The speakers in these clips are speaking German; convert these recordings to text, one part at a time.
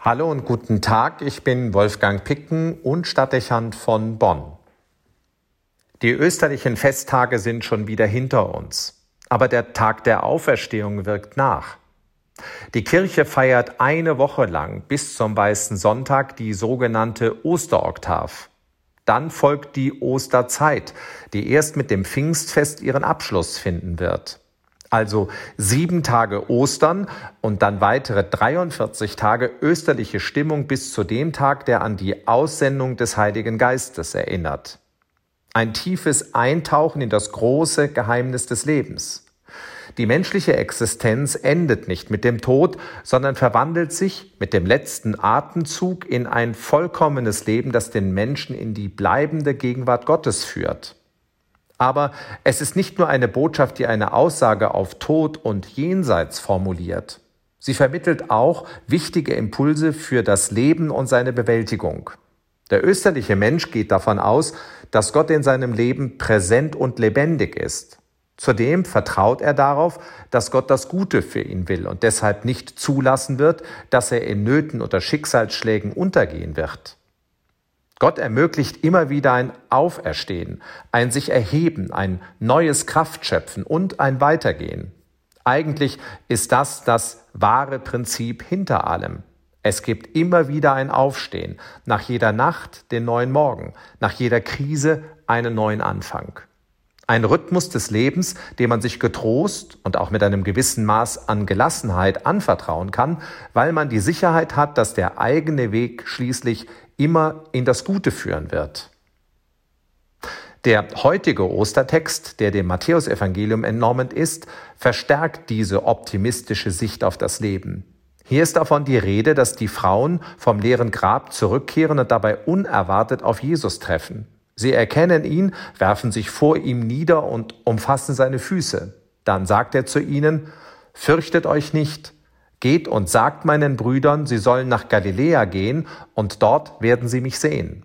Hallo und guten Tag, ich bin Wolfgang Picken und Stadtdechant von Bonn. Die österlichen Festtage sind schon wieder hinter uns, aber der Tag der Auferstehung wirkt nach. Die Kirche feiert eine Woche lang bis zum Weißen Sonntag die sogenannte Osteroktav. Dann folgt die Osterzeit, die erst mit dem Pfingstfest ihren Abschluss finden wird. Also sieben Tage Ostern und dann weitere 43 Tage österliche Stimmung bis zu dem Tag, der an die Aussendung des Heiligen Geistes erinnert. Ein tiefes Eintauchen in das große Geheimnis des Lebens. Die menschliche Existenz endet nicht mit dem Tod, sondern verwandelt sich mit dem letzten Atemzug in ein vollkommenes Leben, das den Menschen in die bleibende Gegenwart Gottes führt. Aber es ist nicht nur eine Botschaft, die eine Aussage auf Tod und Jenseits formuliert. Sie vermittelt auch wichtige Impulse für das Leben und seine Bewältigung. Der österliche Mensch geht davon aus, dass Gott in seinem Leben präsent und lebendig ist. Zudem vertraut er darauf, dass Gott das Gute für ihn will und deshalb nicht zulassen wird, dass er in Nöten oder Schicksalsschlägen untergehen wird. Gott ermöglicht immer wieder ein Auferstehen, ein sich erheben, ein neues Kraftschöpfen und ein Weitergehen. Eigentlich ist das das wahre Prinzip hinter allem. Es gibt immer wieder ein Aufstehen, nach jeder Nacht den neuen Morgen, nach jeder Krise einen neuen Anfang. Ein Rhythmus des Lebens, dem man sich getrost und auch mit einem gewissen Maß an Gelassenheit anvertrauen kann, weil man die Sicherheit hat, dass der eigene Weg schließlich immer in das Gute führen wird. Der heutige Ostertext, der dem Matthäusevangelium entnommen ist, verstärkt diese optimistische Sicht auf das Leben. Hier ist davon die Rede, dass die Frauen vom leeren Grab zurückkehren und dabei unerwartet auf Jesus treffen. Sie erkennen ihn, werfen sich vor ihm nieder und umfassen seine Füße. Dann sagt er zu ihnen, Fürchtet euch nicht, geht und sagt meinen Brüdern, sie sollen nach Galiläa gehen, und dort werden sie mich sehen.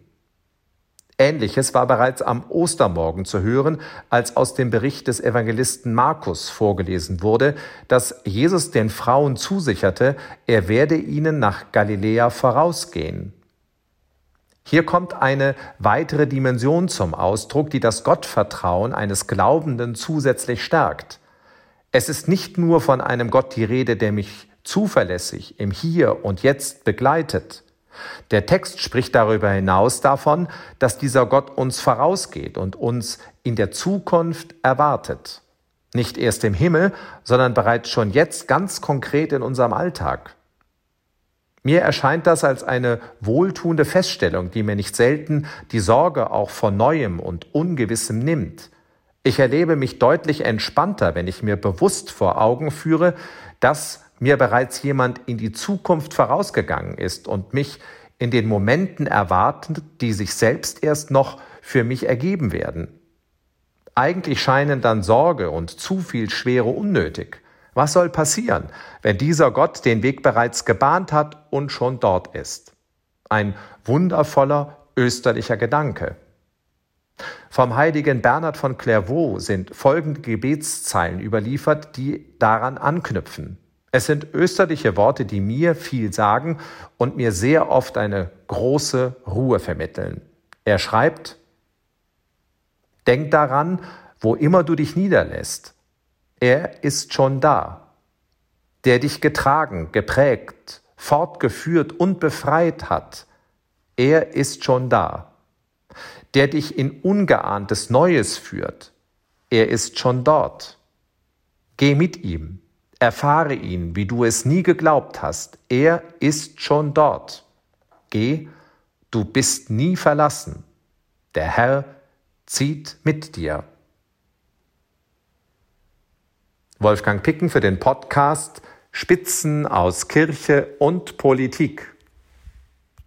Ähnliches war bereits am Ostermorgen zu hören, als aus dem Bericht des Evangelisten Markus vorgelesen wurde, dass Jesus den Frauen zusicherte, er werde ihnen nach Galiläa vorausgehen. Hier kommt eine weitere Dimension zum Ausdruck, die das Gottvertrauen eines Glaubenden zusätzlich stärkt. Es ist nicht nur von einem Gott die Rede, der mich zuverlässig im Hier und Jetzt begleitet. Der Text spricht darüber hinaus davon, dass dieser Gott uns vorausgeht und uns in der Zukunft erwartet. Nicht erst im Himmel, sondern bereits schon jetzt ganz konkret in unserem Alltag. Mir erscheint das als eine wohltuende Feststellung, die mir nicht selten die Sorge auch vor Neuem und Ungewissem nimmt. Ich erlebe mich deutlich entspannter, wenn ich mir bewusst vor Augen führe, dass mir bereits jemand in die Zukunft vorausgegangen ist und mich in den Momenten erwartet, die sich selbst erst noch für mich ergeben werden. Eigentlich scheinen dann Sorge und zu viel Schwere unnötig. Was soll passieren, wenn dieser Gott den Weg bereits gebahnt hat und schon dort ist? Ein wundervoller österlicher Gedanke. Vom heiligen Bernhard von Clairvaux sind folgende Gebetszeilen überliefert, die daran anknüpfen. Es sind österliche Worte, die mir viel sagen und mir sehr oft eine große Ruhe vermitteln. Er schreibt, Denk daran, wo immer du dich niederlässt, er ist schon da, der dich getragen, geprägt, fortgeführt und befreit hat. Er ist schon da, der dich in ungeahntes Neues führt. Er ist schon dort. Geh mit ihm, erfahre ihn, wie du es nie geglaubt hast. Er ist schon dort. Geh, du bist nie verlassen. Der Herr zieht mit dir. Wolfgang Picken für den Podcast Spitzen aus Kirche und Politik.